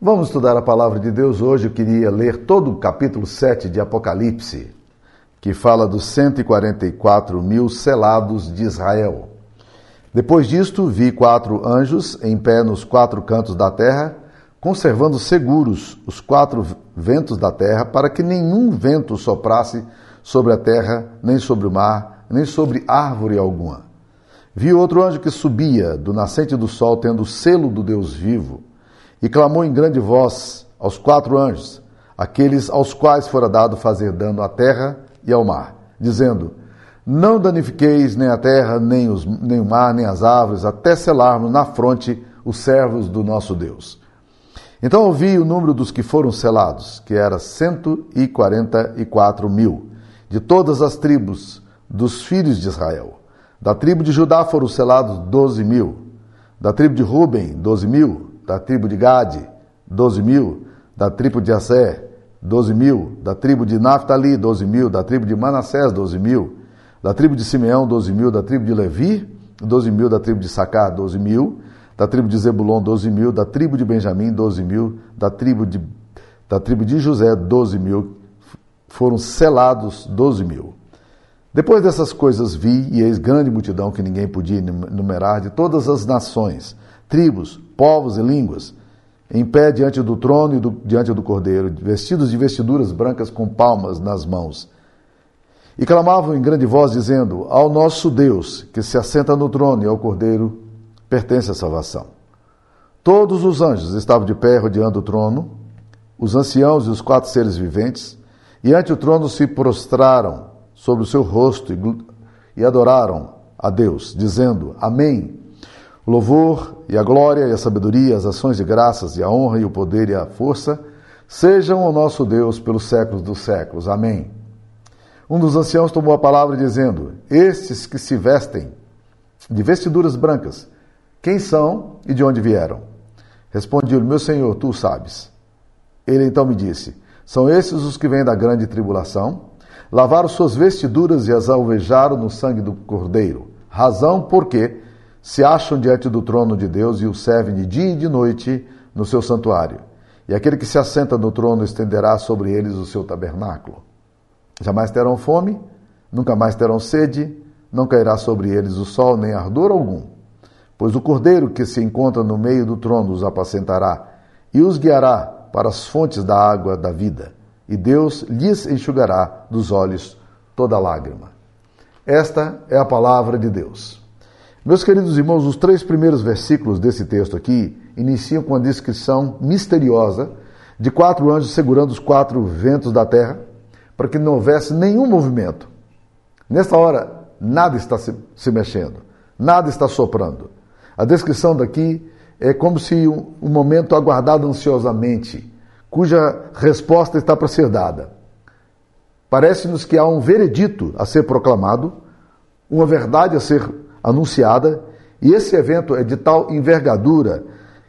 Vamos estudar a palavra de Deus hoje. Eu queria ler todo o capítulo 7 de Apocalipse, que fala dos 144 mil selados de Israel. Depois disto, vi quatro anjos em pé nos quatro cantos da terra, conservando seguros os quatro ventos da terra, para que nenhum vento soprasse sobre a terra, nem sobre o mar, nem sobre árvore alguma. Vi outro anjo que subia do nascente do sol, tendo o selo do Deus vivo e clamou em grande voz aos quatro anjos, aqueles aos quais fora dado fazer dano à terra e ao mar, dizendo: Não danifiqueis nem a terra, nem, os, nem o mar, nem as árvores, até selarmos na fronte os servos do nosso Deus. Então ouvi o número dos que foram selados, que era cento e quarenta e quatro mil, de todas as tribos dos filhos de Israel. Da tribo de Judá foram selados doze mil, da tribo de Ruben, doze mil, da tribo de Gade, 12 mil, da tribo de Assé, 12 mil, da tribo de Naphtali, 12 mil, da tribo de Manassés, 12 mil, da tribo de Simeão, 12 mil, da tribo de Levi, 12 mil, da tribo de Sacar, 12 mil, da tribo de Zebulon, 12 mil, da tribo de Benjamim, 12 mil, da tribo de, da tribo de José, 12 mil, foram selados 12 mil. Depois dessas coisas vi, e eis grande multidão que ninguém podia numerar, de todas as nações, tribos, povos e línguas, em pé diante do trono e do, diante do cordeiro, vestidos de vestiduras brancas com palmas nas mãos. E clamavam em grande voz, dizendo: Ao nosso Deus, que se assenta no trono, e ao cordeiro, pertence a salvação. Todos os anjos estavam de pé rodeando o trono, os anciãos e os quatro seres viventes, e ante o trono se prostraram sobre o seu rosto e, e adoraram a Deus, dizendo: Amém. O louvor e a glória e a sabedoria, as ações de graças e a honra e o poder e a força sejam ao nosso Deus pelos séculos dos séculos. Amém. Um dos anciãos tomou a palavra dizendo: Estes que se vestem de vestiduras brancas, quem são e de onde vieram? Respondi-lhe: Meu senhor, tu sabes. Ele então me disse: São esses os que vêm da grande tribulação, lavaram suas vestiduras e as alvejaram no sangue do cordeiro. Razão porque se acham diante do trono de Deus e o servem de dia e de noite no seu santuário. E aquele que se assenta no trono estenderá sobre eles o seu tabernáculo. Jamais terão fome, nunca mais terão sede, não cairá sobre eles o sol nem ardor algum. Pois o cordeiro que se encontra no meio do trono os apacentará e os guiará para as fontes da água da vida, e Deus lhes enxugará dos olhos toda lágrima. Esta é a palavra de Deus. Meus queridos irmãos, os três primeiros versículos desse texto aqui iniciam com a descrição misteriosa de quatro anjos segurando os quatro ventos da terra para que não houvesse nenhum movimento. Nesta hora, nada está se, se mexendo, nada está soprando. A descrição daqui é como se um, um momento aguardado ansiosamente, cuja resposta está para ser dada. Parece-nos que há um veredito a ser proclamado, uma verdade a ser anunciada, e esse evento é de tal envergadura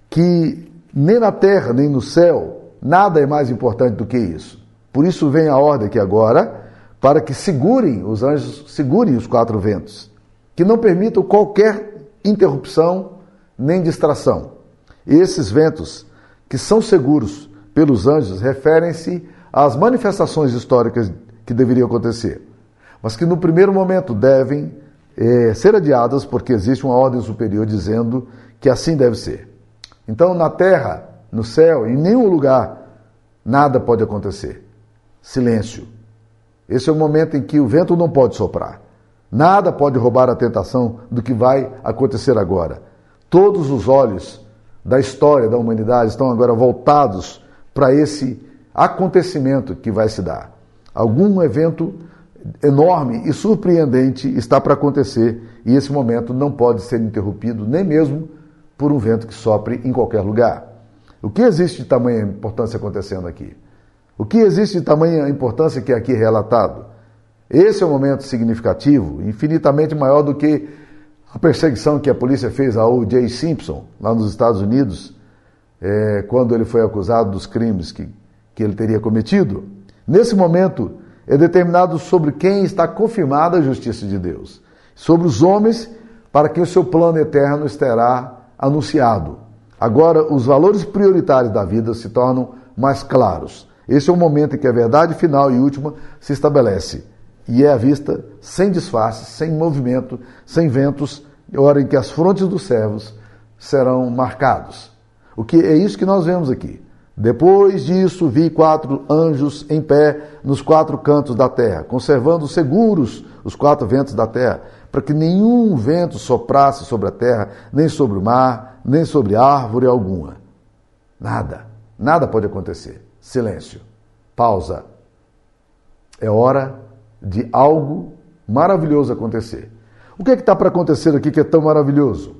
que nem na terra, nem no céu, nada é mais importante do que isso. Por isso vem a ordem aqui agora, para que segurem, os anjos segurem os quatro ventos, que não permitam qualquer interrupção nem distração. E esses ventos, que são seguros pelos anjos, referem-se às manifestações históricas que deveriam acontecer, mas que no primeiro momento devem é, ser adiadas porque existe uma ordem superior dizendo que assim deve ser. Então, na terra, no céu, em nenhum lugar, nada pode acontecer. Silêncio. Esse é o momento em que o vento não pode soprar. Nada pode roubar a tentação do que vai acontecer agora. Todos os olhos da história da humanidade estão agora voltados para esse acontecimento que vai se dar. Algum evento enorme e surpreendente está para acontecer e esse momento não pode ser interrompido nem mesmo por um vento que sopre em qualquer lugar. O que existe de tamanha importância acontecendo aqui? O que existe de tamanha importância que é aqui relatado? Esse é um momento significativo, infinitamente maior do que a perseguição que a polícia fez a O.J. Simpson, lá nos Estados Unidos, é, quando ele foi acusado dos crimes que, que ele teria cometido. Nesse momento, é determinado sobre quem está confirmada a justiça de Deus, sobre os homens para quem o seu plano eterno estará anunciado. Agora, os valores prioritários da vida se tornam mais claros. Esse é o momento em que a verdade final e última se estabelece. E é à vista, sem disfarce, sem movimento, sem ventos, hora em que as frontes dos servos serão marcados. O que é isso que nós vemos aqui. Depois disso, vi quatro anjos em pé nos quatro cantos da terra, conservando seguros os quatro ventos da terra, para que nenhum vento soprasse sobre a terra, nem sobre o mar, nem sobre árvore alguma. Nada, nada pode acontecer. Silêncio. Pausa. É hora de algo maravilhoso acontecer. O que é está para acontecer aqui que é tão maravilhoso?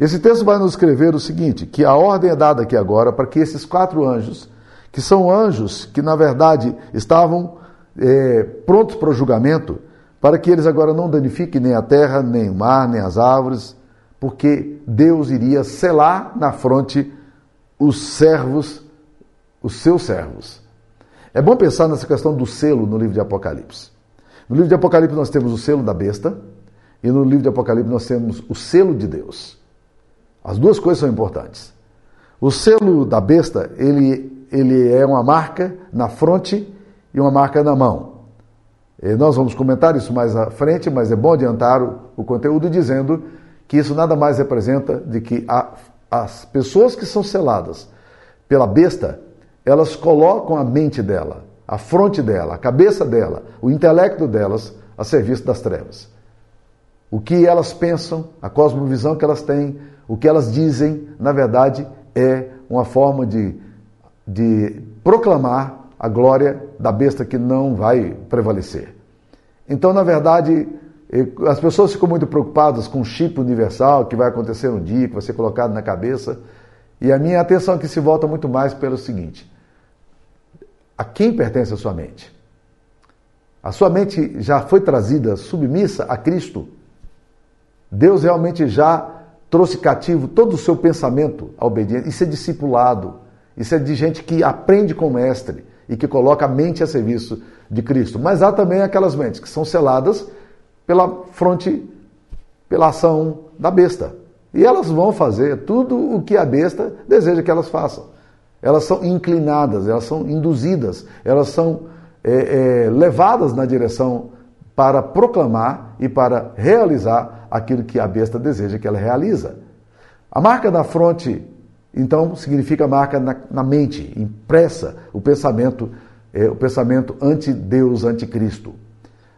Esse texto vai nos escrever o seguinte: que a ordem é dada aqui agora para que esses quatro anjos, que são anjos que na verdade estavam é, prontos para o julgamento, para que eles agora não danifiquem nem a terra, nem o mar, nem as árvores, porque Deus iria selar na fronte os servos, os seus servos. É bom pensar nessa questão do selo no livro de Apocalipse. No livro de Apocalipse nós temos o selo da besta, e no livro de Apocalipse nós temos o selo de Deus. As duas coisas são importantes. O selo da besta, ele, ele é uma marca na fronte e uma marca na mão. E nós vamos comentar isso mais à frente, mas é bom adiantar o, o conteúdo dizendo que isso nada mais representa de que a, as pessoas que são seladas pela besta, elas colocam a mente dela, a fronte dela, a cabeça dela, o intelecto delas a serviço das trevas. O que elas pensam, a cosmovisão que elas têm, o que elas dizem, na verdade, é uma forma de, de proclamar a glória da besta que não vai prevalecer. Então, na verdade, as pessoas ficam muito preocupadas com o chip universal que vai acontecer um dia, que vai ser colocado na cabeça. E a minha atenção aqui se volta muito mais pelo seguinte: a quem pertence a sua mente? A sua mente já foi trazida submissa a Cristo? Deus realmente já trouxe cativo todo o seu pensamento à obediência. Isso é discipulado. Isso é de gente que aprende com o mestre e que coloca a mente a serviço de Cristo. Mas há também aquelas mentes que são seladas pela fronte, pela ação da besta. E elas vão fazer tudo o que a besta deseja que elas façam. Elas são inclinadas, elas são induzidas, elas são é, é, levadas na direção para proclamar e para realizar aquilo que a besta deseja que ela realiza. A marca da fronte, então, significa marca na, na mente, impressa o pensamento, é, o pensamento anti-Deus, anticristo.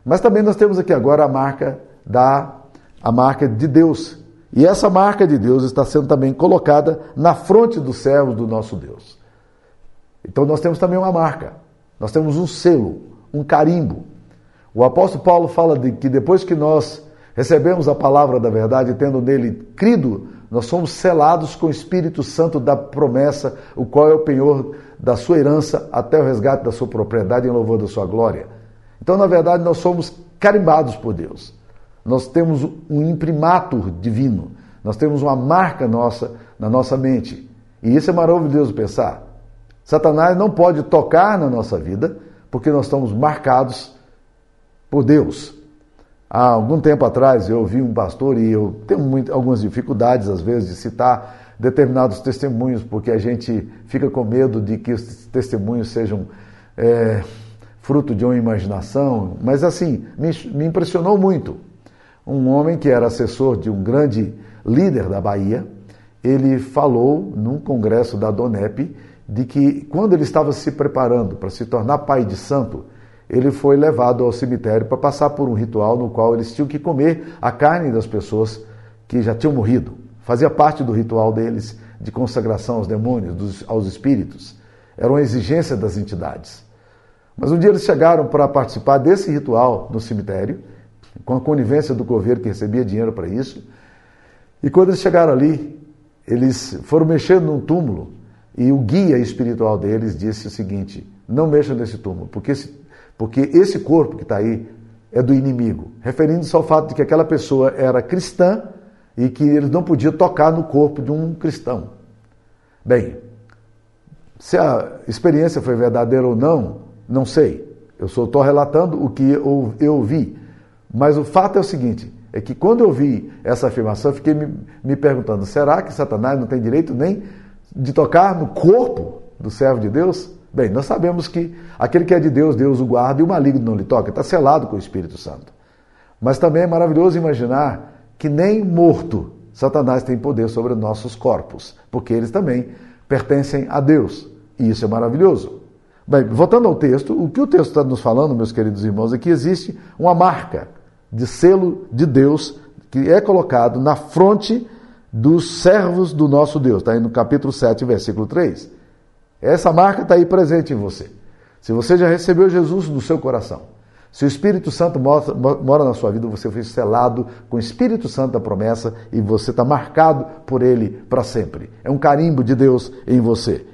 Mas também nós temos aqui agora a marca da a marca de Deus. E essa marca de Deus está sendo também colocada na fronte dos servos do nosso Deus. Então nós temos também uma marca. Nós temos um selo, um carimbo. O apóstolo Paulo fala de que depois que nós recebemos a palavra da verdade, tendo nele crido, nós somos selados com o Espírito Santo da promessa, o qual é o penhor da sua herança até o resgate da sua propriedade em louvor da sua glória. Então, na verdade, nós somos carimbados por Deus. Nós temos um imprimatur divino. Nós temos uma marca nossa na nossa mente. E isso é maravilhoso pensar. Satanás não pode tocar na nossa vida porque nós estamos marcados por Deus. Há algum tempo atrás eu ouvi um pastor e eu tenho muito, algumas dificuldades às vezes de citar determinados testemunhos porque a gente fica com medo de que os testemunhos sejam é, fruto de uma imaginação, mas assim, me, me impressionou muito. Um homem que era assessor de um grande líder da Bahia, ele falou num congresso da DONEP de que quando ele estava se preparando para se tornar pai de santo, ele foi levado ao cemitério para passar por um ritual no qual eles tinham que comer a carne das pessoas que já tinham morrido. Fazia parte do ritual deles de consagração aos demônios, dos, aos espíritos. Era uma exigência das entidades. Mas um dia eles chegaram para participar desse ritual no cemitério, com a conivência do coveiro que recebia dinheiro para isso. E quando eles chegaram ali, eles foram mexendo num túmulo e o guia espiritual deles disse o seguinte: não mexam nesse túmulo, porque esse porque esse corpo que está aí é do inimigo, referindo-se ao fato de que aquela pessoa era cristã e que eles não podiam tocar no corpo de um cristão. Bem, se a experiência foi verdadeira ou não, não sei. Eu só estou relatando o que eu, eu vi. Mas o fato é o seguinte: é que quando eu vi essa afirmação, eu fiquei me, me perguntando: será que Satanás não tem direito nem de tocar no corpo do servo de Deus? Bem, nós sabemos que aquele que é de Deus, Deus o guarda e o maligno não lhe toca, está selado com o Espírito Santo. Mas também é maravilhoso imaginar que nem morto Satanás tem poder sobre nossos corpos, porque eles também pertencem a Deus. E isso é maravilhoso. Bem, voltando ao texto, o que o texto está nos falando, meus queridos irmãos, é que existe uma marca de selo de Deus que é colocado na fronte dos servos do nosso Deus. Está aí no capítulo 7, versículo 3. Essa marca está aí presente em você. Se você já recebeu Jesus no seu coração, se o Espírito Santo mora na sua vida, você foi selado com o Espírito Santo da promessa e você está marcado por ele para sempre. É um carimbo de Deus em você.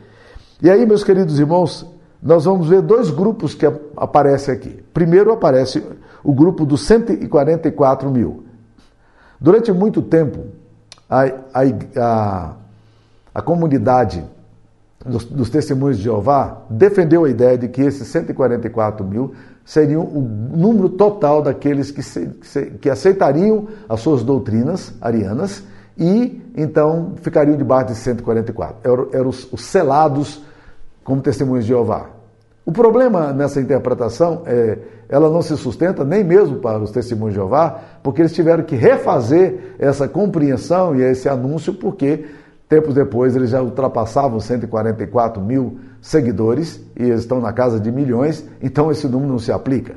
E aí, meus queridos irmãos, nós vamos ver dois grupos que aparecem aqui. Primeiro aparece o grupo dos 144 mil. Durante muito tempo, a, a, a, a comunidade dos, dos, testemunhos de Jeová defendeu a ideia de que esses 144 mil seriam o número total daqueles que, se, que aceitariam as suas doutrinas arianas e então ficariam debaixo de 144. Eram, os, os selados como testemunhos de Jeová. O problema nessa interpretação é ela não se sustenta nem mesmo para os testemunhos de Jeová, porque eles tiveram que refazer essa compreensão e esse anúncio, porque tempos depois eles já ultrapassavam 144 mil seguidores e eles estão na casa de milhões, então esse número não se aplica.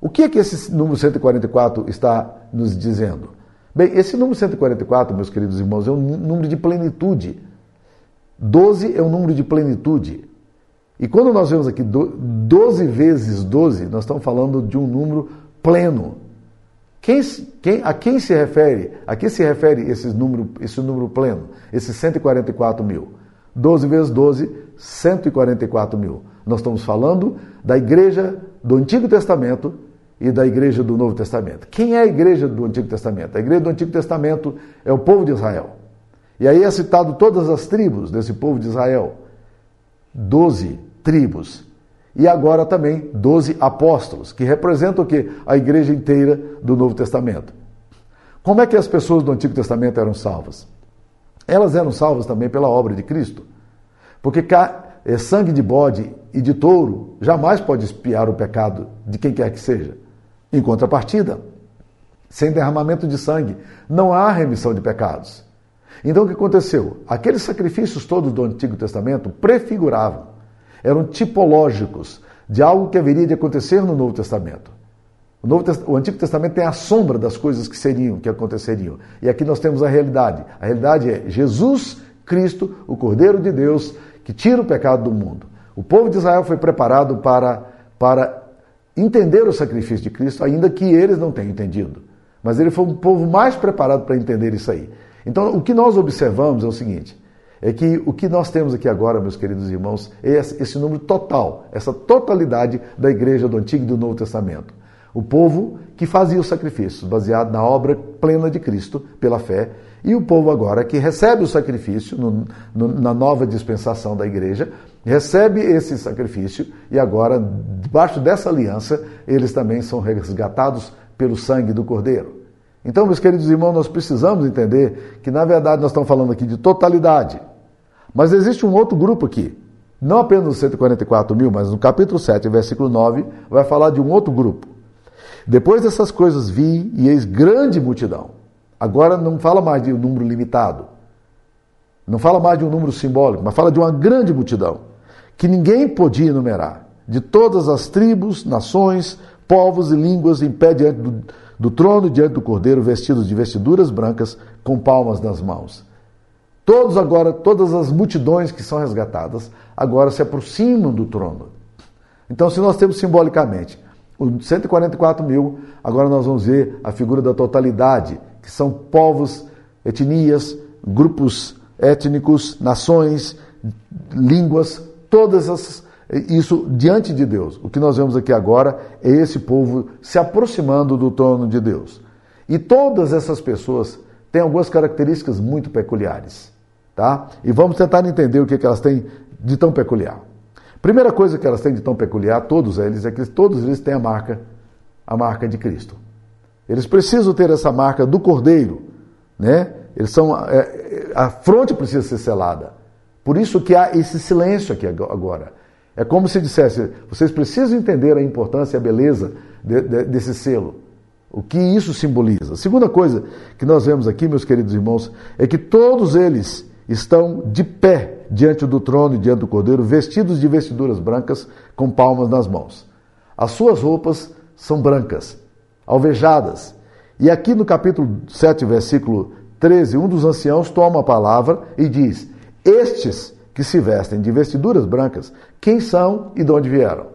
O que é que esse número 144 está nos dizendo? Bem, esse número 144, meus queridos irmãos, é um número de plenitude. 12 é um número de plenitude. E quando nós vemos aqui 12 vezes 12, nós estamos falando de um número pleno. Quem, quem, a quem se refere? A que se refere esse número, esse número pleno? Esses 144 mil. 12 vezes 12, 144 mil. Nós estamos falando da igreja do Antigo Testamento e da igreja do Novo Testamento. Quem é a igreja do Antigo Testamento? A igreja do Antigo Testamento é o povo de Israel. E aí é citado todas as tribos desse povo de Israel. Doze tribos. E agora também 12 apóstolos, que representam o quê? A igreja inteira do Novo Testamento. Como é que as pessoas do Antigo Testamento eram salvas? Elas eram salvas também pela obra de Cristo. Porque é, sangue de bode e de touro jamais pode espiar o pecado de quem quer que seja. Em contrapartida, sem derramamento de sangue, não há remissão de pecados. Então o que aconteceu? Aqueles sacrifícios todos do Antigo Testamento prefiguravam eram tipológicos de algo que haveria de acontecer no Novo Testamento. O, Novo o, Antigo Testamento tem a sombra das coisas que seriam, que aconteceriam. E aqui nós temos a realidade. A realidade é Jesus Cristo, o Cordeiro de Deus, que tira o pecado do mundo. O povo de Israel foi preparado para, para entender o sacrifício de Cristo, ainda que eles não tenham entendido. Mas ele foi um povo mais preparado para entender isso aí. Então, o que nós observamos é o seguinte: é que o que nós temos aqui agora, meus queridos irmãos, é esse número total, essa totalidade da igreja do Antigo e do Novo Testamento. O povo que fazia os sacrifícios, baseado na obra plena de Cristo, pela fé, e o povo agora que recebe o sacrifício no, no, na nova dispensação da igreja, recebe esse sacrifício e agora, debaixo dessa aliança, eles também são resgatados pelo sangue do Cordeiro. Então, meus queridos irmãos, nós precisamos entender que, na verdade, nós estamos falando aqui de totalidade. Mas existe um outro grupo aqui. Não apenas os 144 mil, mas no capítulo 7, versículo 9, vai falar de um outro grupo. Depois dessas coisas vi e eis grande multidão. Agora não fala mais de um número limitado. Não fala mais de um número simbólico, mas fala de uma grande multidão. Que ninguém podia enumerar. De todas as tribos, nações, povos e línguas em pé diante do, do trono, diante do cordeiro, vestidos de vestiduras brancas, com palmas nas mãos. Todos agora, todas as multidões que são resgatadas, agora se aproximam do trono. Então, se nós temos simbolicamente os 144 mil, agora nós vamos ver a figura da totalidade, que são povos, etnias, grupos étnicos, nações, línguas, todas essas, isso diante de Deus. O que nós vemos aqui agora é esse povo se aproximando do trono de Deus. E todas essas pessoas tem algumas características muito peculiares. Tá? E vamos tentar entender o que, que elas têm de tão peculiar. Primeira coisa que elas têm de tão peculiar, todos eles, é que todos eles têm a marca, a marca de Cristo. Eles precisam ter essa marca do cordeiro, né? Eles são é, a fronte precisa ser selada. Por isso que há esse silêncio aqui agora. É como se dissesse: vocês precisam entender a importância e a beleza de, de, desse selo. O que isso simboliza? A segunda coisa que nós vemos aqui, meus queridos irmãos, é que todos eles estão de pé diante do trono e diante do cordeiro, vestidos de vestiduras brancas, com palmas nas mãos. As suas roupas são brancas, alvejadas. E aqui no capítulo 7, versículo 13, um dos anciãos toma a palavra e diz: Estes que se vestem de vestiduras brancas, quem são e de onde vieram?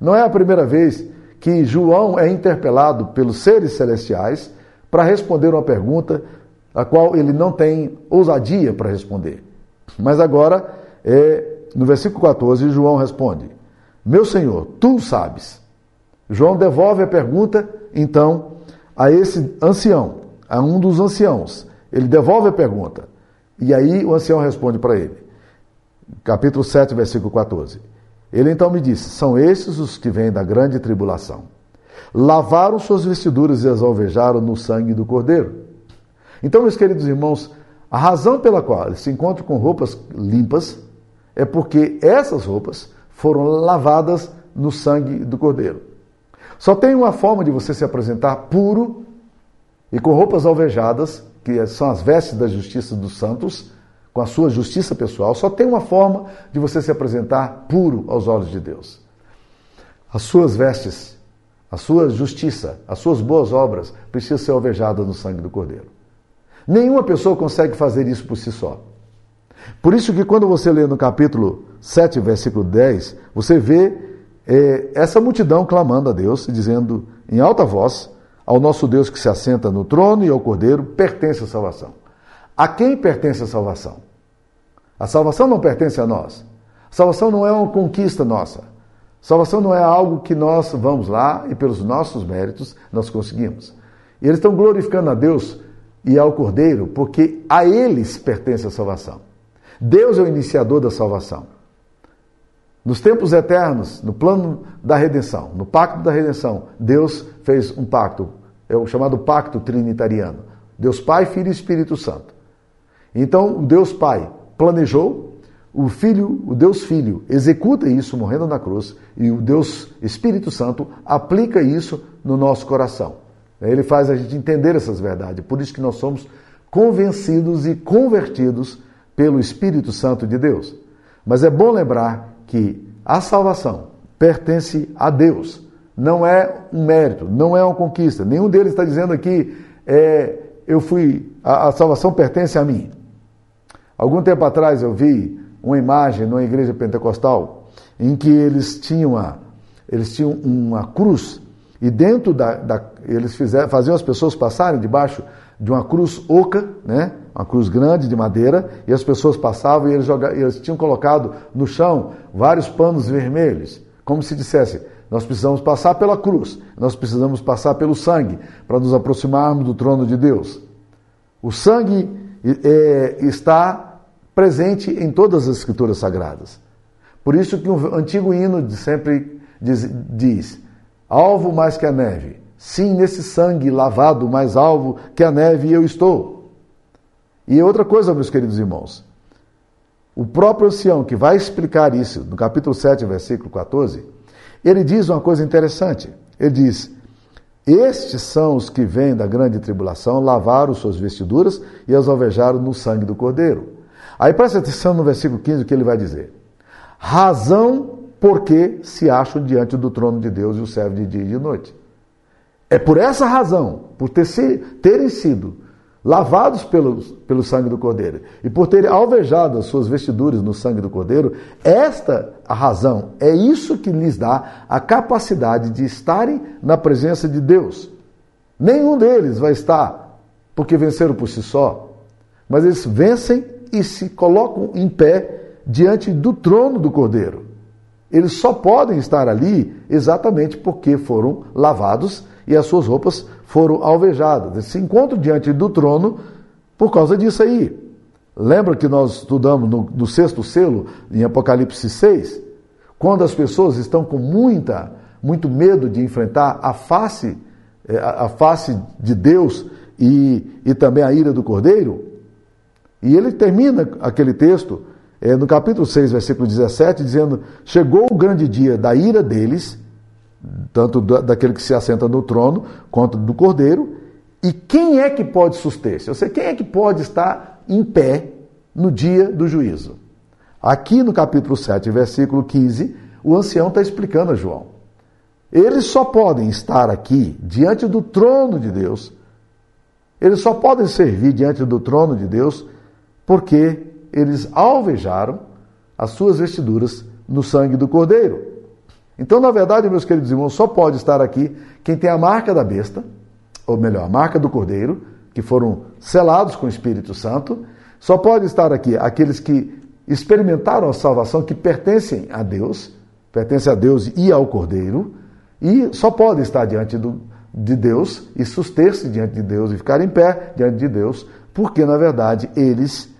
Não é a primeira vez que João é interpelado pelos seres celestiais para responder uma pergunta a qual ele não tem ousadia para responder. Mas agora, é, no versículo 14, João responde: Meu Senhor, tu sabes. João devolve a pergunta, então, a esse ancião, a um dos anciãos. Ele devolve a pergunta. E aí o ancião responde para ele. Capítulo 7, versículo 14. Ele então me disse: São esses os que vêm da grande tribulação. Lavaram suas vestiduras e as alvejaram no sangue do cordeiro. Então, meus queridos irmãos, a razão pela qual eles se encontram com roupas limpas é porque essas roupas foram lavadas no sangue do cordeiro. Só tem uma forma de você se apresentar puro e com roupas alvejadas, que são as vestes da justiça dos santos, com a sua justiça pessoal, só tem uma forma de você se apresentar puro aos olhos de Deus. As suas vestes, a sua justiça, as suas boas obras precisam ser alvejadas no sangue do Cordeiro. Nenhuma pessoa consegue fazer isso por si só. Por isso que quando você lê no capítulo 7, versículo 10, você vê é, essa multidão clamando a Deus, dizendo em alta voz, ao nosso Deus que se assenta no trono e ao Cordeiro, pertence a salvação. A quem pertence a salvação? A salvação não pertence a nós. A salvação não é uma conquista nossa. A salvação não é algo que nós vamos lá e pelos nossos méritos nós conseguimos. E eles estão glorificando a Deus e ao Cordeiro porque a eles pertence a salvação. Deus é o iniciador da salvação. Nos tempos eternos, no plano da redenção, no pacto da redenção, Deus fez um pacto, é o chamado pacto trinitariano. Deus Pai, Filho e Espírito Santo. Então, o Deus Pai planejou, o Filho, o Deus Filho, executa isso morrendo na cruz e o Deus Espírito Santo aplica isso no nosso coração. Ele faz a gente entender essas verdades. Por isso que nós somos convencidos e convertidos pelo Espírito Santo de Deus. Mas é bom lembrar que a salvação pertence a Deus. Não é um mérito, não é uma conquista. Nenhum deles está dizendo aqui, é, eu fui, a, a salvação pertence a mim. Algum tempo atrás eu vi uma imagem numa igreja pentecostal em que eles tinham uma, eles tinham uma cruz e dentro da, da eles fizeram, faziam as pessoas passarem debaixo de uma cruz oca, né? uma cruz grande de madeira, e as pessoas passavam e eles, jogavam, eles tinham colocado no chão vários panos vermelhos, como se dissesse, nós precisamos passar pela cruz, nós precisamos passar pelo sangue para nos aproximarmos do trono de Deus. O sangue é, está presente em todas as escrituras sagradas. Por isso que o antigo hino sempre diz, diz alvo mais que a neve. Sim, nesse sangue lavado mais alvo que a neve eu estou. E outra coisa, meus queridos irmãos. O próprio ancião que vai explicar isso no capítulo 7, versículo 14, ele diz uma coisa interessante. Ele diz: Estes são os que vêm da grande tribulação, lavaram suas vestiduras e as alvejaram no sangue do Cordeiro. Aí presta atenção no versículo 15 o que ele vai dizer. Razão porque se acham diante do trono de Deus e o servem de dia e de noite. É por essa razão, por ter se, terem sido lavados pelo, pelo sangue do Cordeiro e por terem alvejado as suas vestiduras no sangue do Cordeiro, esta a razão, é isso que lhes dá a capacidade de estarem na presença de Deus. Nenhum deles vai estar porque venceram por si só, mas eles vencem e se colocam em pé diante do trono do Cordeiro. Eles só podem estar ali exatamente porque foram lavados e as suas roupas foram alvejadas. Se encontram diante do trono por causa disso aí. Lembra que nós estudamos no, no sexto selo, em Apocalipse 6? Quando as pessoas estão com muita, muito medo de enfrentar a face a, a face de Deus e, e também a ira do cordeiro. E ele termina aquele texto é, no capítulo 6, versículo 17, dizendo: Chegou o grande dia da ira deles, tanto daquele que se assenta no trono, quanto do cordeiro, e quem é que pode suster-se? Ou seja, quem é que pode estar em pé no dia do juízo? Aqui no capítulo 7, versículo 15, o ancião está explicando a João. Eles só podem estar aqui diante do trono de Deus, eles só podem servir diante do trono de Deus porque eles alvejaram as suas vestiduras no sangue do Cordeiro. Então, na verdade, meus queridos irmãos, só pode estar aqui quem tem a marca da besta, ou melhor, a marca do Cordeiro, que foram selados com o Espírito Santo. Só pode estar aqui aqueles que experimentaram a salvação, que pertencem a Deus, pertencem a Deus e ao Cordeiro, e só pode estar diante do, de Deus e suster-se diante de Deus e ficar em pé diante de Deus, porque na verdade eles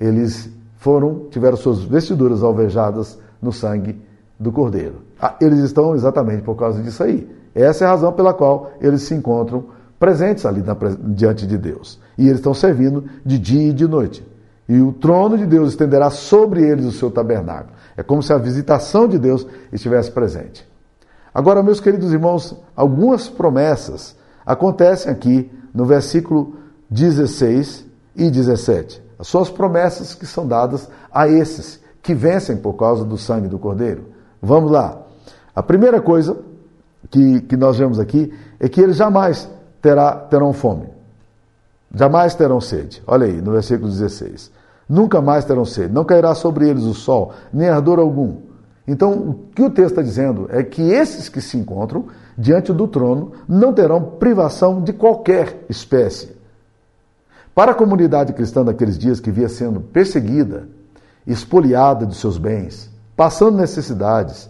eles foram tiveram suas vestiduras alvejadas no sangue do Cordeiro. Ah, eles estão exatamente por causa disso aí. Essa é a razão pela qual eles se encontram presentes ali na, diante de Deus. E eles estão servindo de dia e de noite. E o trono de Deus estenderá sobre eles o seu tabernáculo. É como se a visitação de Deus estivesse presente. Agora, meus queridos irmãos, algumas promessas acontecem aqui no versículo 16 e 17. As suas promessas que são dadas a esses que vencem por causa do sangue do Cordeiro. Vamos lá. A primeira coisa que, que nós vemos aqui é que eles jamais terá, terão fome. Jamais terão sede. Olha aí, no versículo 16. Nunca mais terão sede. Não cairá sobre eles o sol, nem ardor algum. Então, o que o texto está dizendo é que esses que se encontram diante do trono não terão privação de qualquer espécie. Para a comunidade cristã daqueles dias que via sendo perseguida, espoliada de seus bens, passando necessidades,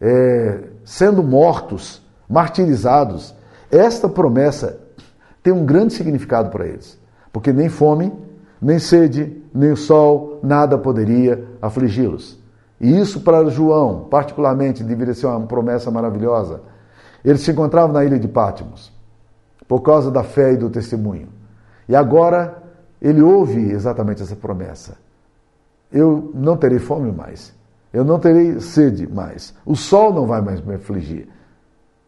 é, sendo mortos, martirizados, esta promessa tem um grande significado para eles, porque nem fome, nem sede, nem sol, nada poderia afligi-los. E isso para João, particularmente, deveria ser uma promessa maravilhosa. Ele se encontrava na ilha de Pátimos, por causa da fé e do testemunho. E agora ele ouve exatamente essa promessa. Eu não terei fome mais. Eu não terei sede mais. O sol não vai mais me afligir.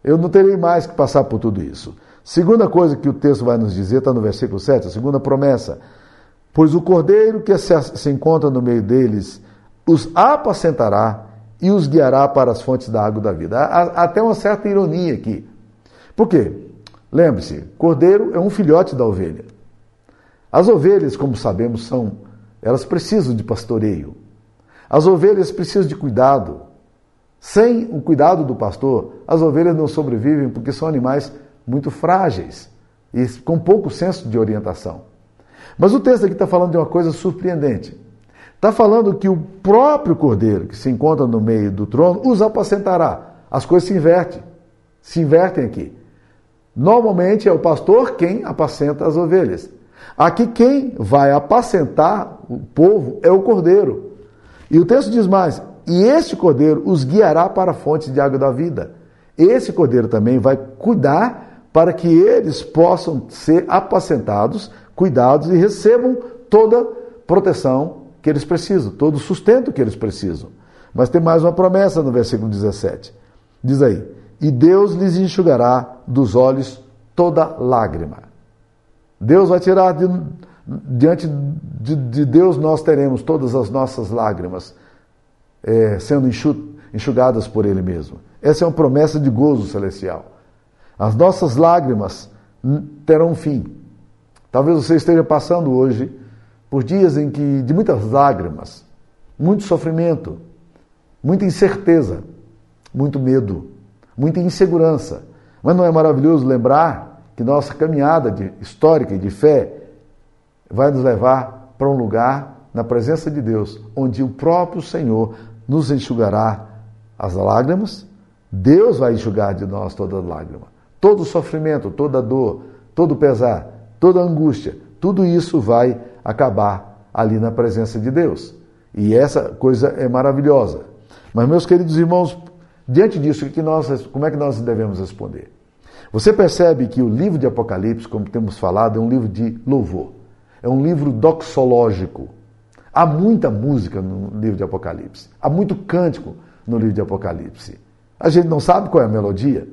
Eu não terei mais que passar por tudo isso. Segunda coisa que o texto vai nos dizer, está no versículo 7, a segunda promessa. Pois o cordeiro que se encontra no meio deles os apacentará e os guiará para as fontes da água da vida. Há até uma certa ironia aqui. Por quê? Lembre-se, cordeiro é um filhote da ovelha. As ovelhas, como sabemos, são, elas precisam de pastoreio. As ovelhas precisam de cuidado. Sem o cuidado do pastor, as ovelhas não sobrevivem porque são animais muito frágeis e com pouco senso de orientação. Mas o texto aqui está falando de uma coisa surpreendente. Está falando que o próprio cordeiro que se encontra no meio do trono os apacentará. As coisas se invertem. Se invertem aqui. Normalmente é o pastor quem apacenta as ovelhas. Aqui quem vai apacentar o povo é o cordeiro. E o texto diz mais: e este cordeiro os guiará para a fonte de água da vida. Esse cordeiro também vai cuidar para que eles possam ser apacentados, cuidados e recebam toda proteção que eles precisam, todo o sustento que eles precisam. Mas tem mais uma promessa no versículo 17. Diz aí: E Deus lhes enxugará dos olhos toda lágrima. Deus vai tirar de, diante de, de Deus nós teremos todas as nossas lágrimas é, sendo enxugadas por Ele mesmo. Essa é uma promessa de gozo celestial. As nossas lágrimas terão um fim. Talvez você esteja passando hoje por dias em que de muitas lágrimas, muito sofrimento, muita incerteza, muito medo, muita insegurança. Mas não é maravilhoso lembrar que nossa caminhada de, histórica e de fé vai nos levar para um lugar na presença de Deus, onde o próprio Senhor nos enxugará as lágrimas, Deus vai enxugar de nós toda lágrima. Todo sofrimento, toda dor, todo pesar, toda angústia, tudo isso vai acabar ali na presença de Deus. E essa coisa é maravilhosa. Mas, meus queridos irmãos, diante disso, que nós, como é que nós devemos responder? Você percebe que o livro de Apocalipse, como temos falado, é um livro de louvor. É um livro doxológico. Há muita música no livro de Apocalipse. Há muito cântico no livro de Apocalipse. A gente não sabe qual é a melodia,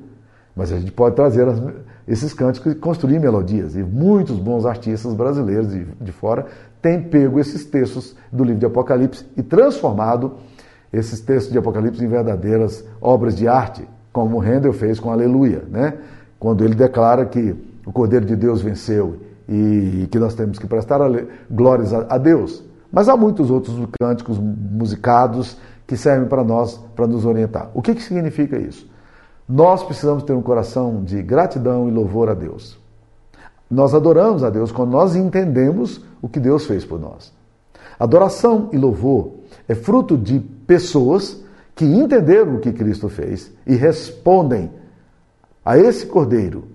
mas a gente pode trazer as, esses cânticos e construir melodias. E muitos bons artistas brasileiros de, de fora têm pego esses textos do livro de Apocalipse e transformado esses textos de Apocalipse em verdadeiras obras de arte, como Handel fez com Aleluia, né? Quando ele declara que o Cordeiro de Deus venceu e que nós temos que prestar glórias a Deus. Mas há muitos outros cânticos musicados que servem para nós, para nos orientar. O que, que significa isso? Nós precisamos ter um coração de gratidão e louvor a Deus. Nós adoramos a Deus quando nós entendemos o que Deus fez por nós. Adoração e louvor é fruto de pessoas que entenderam o que Cristo fez e respondem a esse Cordeiro,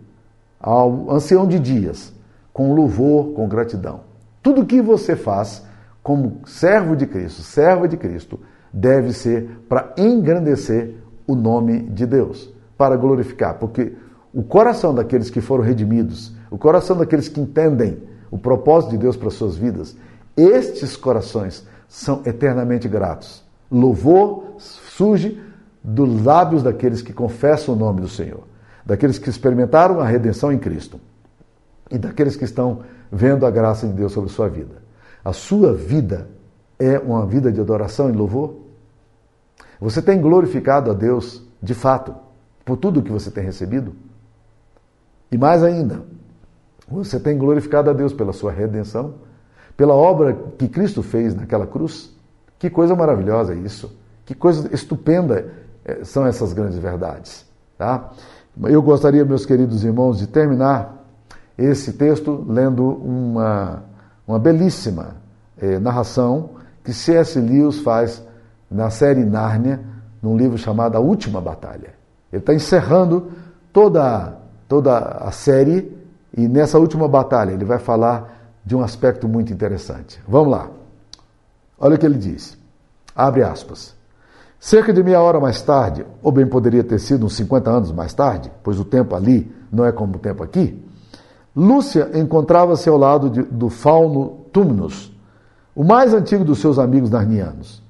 ao ancião de dias, com louvor, com gratidão. Tudo que você faz como servo de Cristo, serva de Cristo, deve ser para engrandecer o nome de Deus, para glorificar, porque o coração daqueles que foram redimidos, o coração daqueles que entendem o propósito de Deus para suas vidas, estes corações são eternamente gratos. Louvor surge dos lábios daqueles que confessam o nome do Senhor, daqueles que experimentaram a redenção em Cristo e daqueles que estão vendo a graça de Deus sobre sua vida. A sua vida é uma vida de adoração e louvor? Você tem glorificado a Deus de fato por tudo que você tem recebido? E mais ainda, você tem glorificado a Deus pela sua redenção, pela obra que Cristo fez naquela cruz? Que coisa maravilhosa isso! Que coisa estupenda eh, são essas grandes verdades. Tá? Eu gostaria, meus queridos irmãos, de terminar esse texto lendo uma uma belíssima eh, narração que C.S. Lewis faz na série Nárnia, num livro chamado A Última Batalha. Ele está encerrando toda, toda a série e nessa última batalha ele vai falar de um aspecto muito interessante. Vamos lá. Olha o que ele diz. Abre aspas. Cerca de meia hora mais tarde, ou bem poderia ter sido uns 50 anos mais tarde, pois o tempo ali não é como o tempo aqui, Lúcia encontrava-se ao lado de, do fauno Tumnus, o mais antigo dos seus amigos narnianos.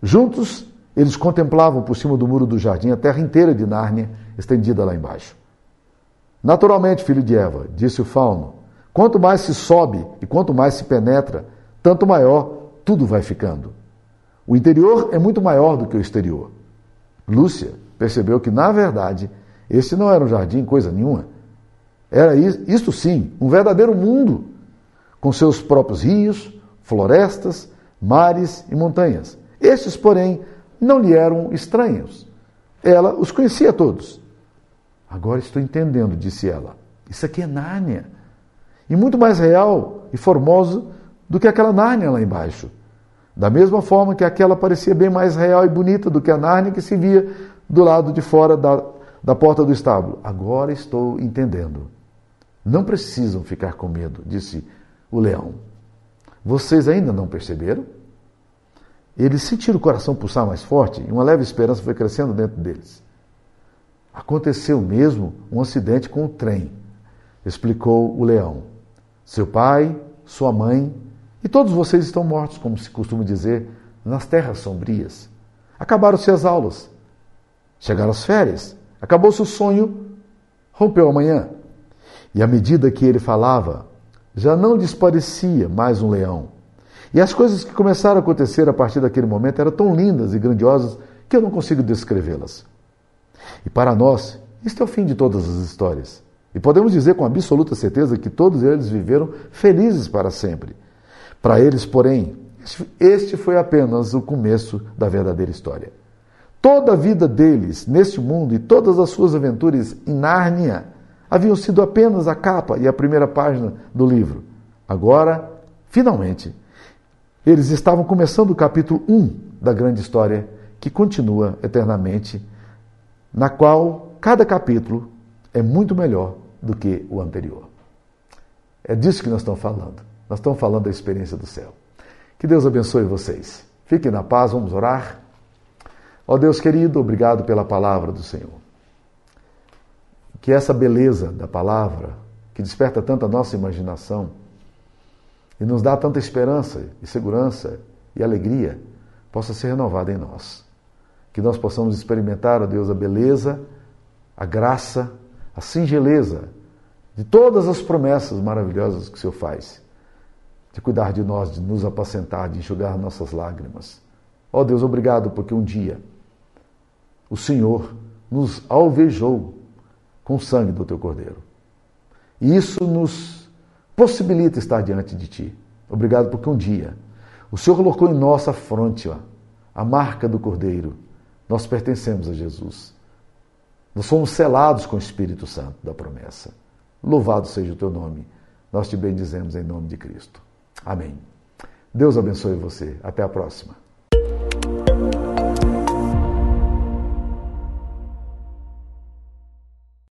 Juntos, eles contemplavam por cima do muro do jardim a terra inteira de Nárnia estendida lá embaixo. Naturalmente, filho de Eva, disse o fauno, quanto mais se sobe e quanto mais se penetra, tanto maior tudo vai ficando. O interior é muito maior do que o exterior. Lúcia percebeu que, na verdade, esse não era um jardim coisa nenhuma era isto sim, um verdadeiro mundo, com seus próprios rios, florestas, mares e montanhas. Estes, porém, não lhe eram estranhos. Ela os conhecia todos. Agora estou entendendo, disse ela. Isso aqui é Nárnia. E muito mais real e formoso do que aquela Nárnia lá embaixo. Da mesma forma que aquela parecia bem mais real e bonita do que a Nárnia que se via do lado de fora da, da porta do estábulo. Agora estou entendendo. Não precisam ficar com medo, disse o leão. Vocês ainda não perceberam? Eles sentiram o coração pulsar mais forte e uma leve esperança foi crescendo dentro deles. Aconteceu mesmo um acidente com o trem, explicou o leão. Seu pai, sua mãe e todos vocês estão mortos, como se costuma dizer, nas terras sombrias. Acabaram-se as aulas. Chegaram as férias. Acabou-se o sonho. Rompeu amanhã. E à medida que ele falava, já não lhes parecia mais um leão. E as coisas que começaram a acontecer a partir daquele momento eram tão lindas e grandiosas que eu não consigo descrevê-las. E para nós, este é o fim de todas as histórias. E podemos dizer com absoluta certeza que todos eles viveram felizes para sempre. Para eles, porém, este foi apenas o começo da verdadeira história. Toda a vida deles neste mundo e todas as suas aventuras em Nárnia haviam sido apenas a capa e a primeira página do livro. Agora, finalmente, eles estavam começando o capítulo 1 da grande história que continua eternamente, na qual cada capítulo é muito melhor do que o anterior. É disso que nós estamos falando. Nós estamos falando da experiência do céu. Que Deus abençoe vocês. Fiquem na paz, vamos orar. Ó Deus querido, obrigado pela palavra do Senhor que essa beleza da palavra, que desperta tanto a nossa imaginação e nos dá tanta esperança e segurança e alegria, possa ser renovada em nós. Que nós possamos experimentar, ó Deus, a beleza, a graça, a singeleza de todas as promessas maravilhosas que o Senhor faz, de cuidar de nós, de nos apacentar, de enxugar nossas lágrimas. Ó Deus, obrigado porque um dia o Senhor nos alvejou com o sangue do teu Cordeiro. E isso nos possibilita estar diante de Ti. Obrigado porque um dia o Senhor colocou em nossa fronte ó, a marca do Cordeiro. Nós pertencemos a Jesus. Nós somos selados com o Espírito Santo da promessa. Louvado seja o teu nome. Nós te bendizemos em nome de Cristo. Amém. Deus abençoe você. Até a próxima.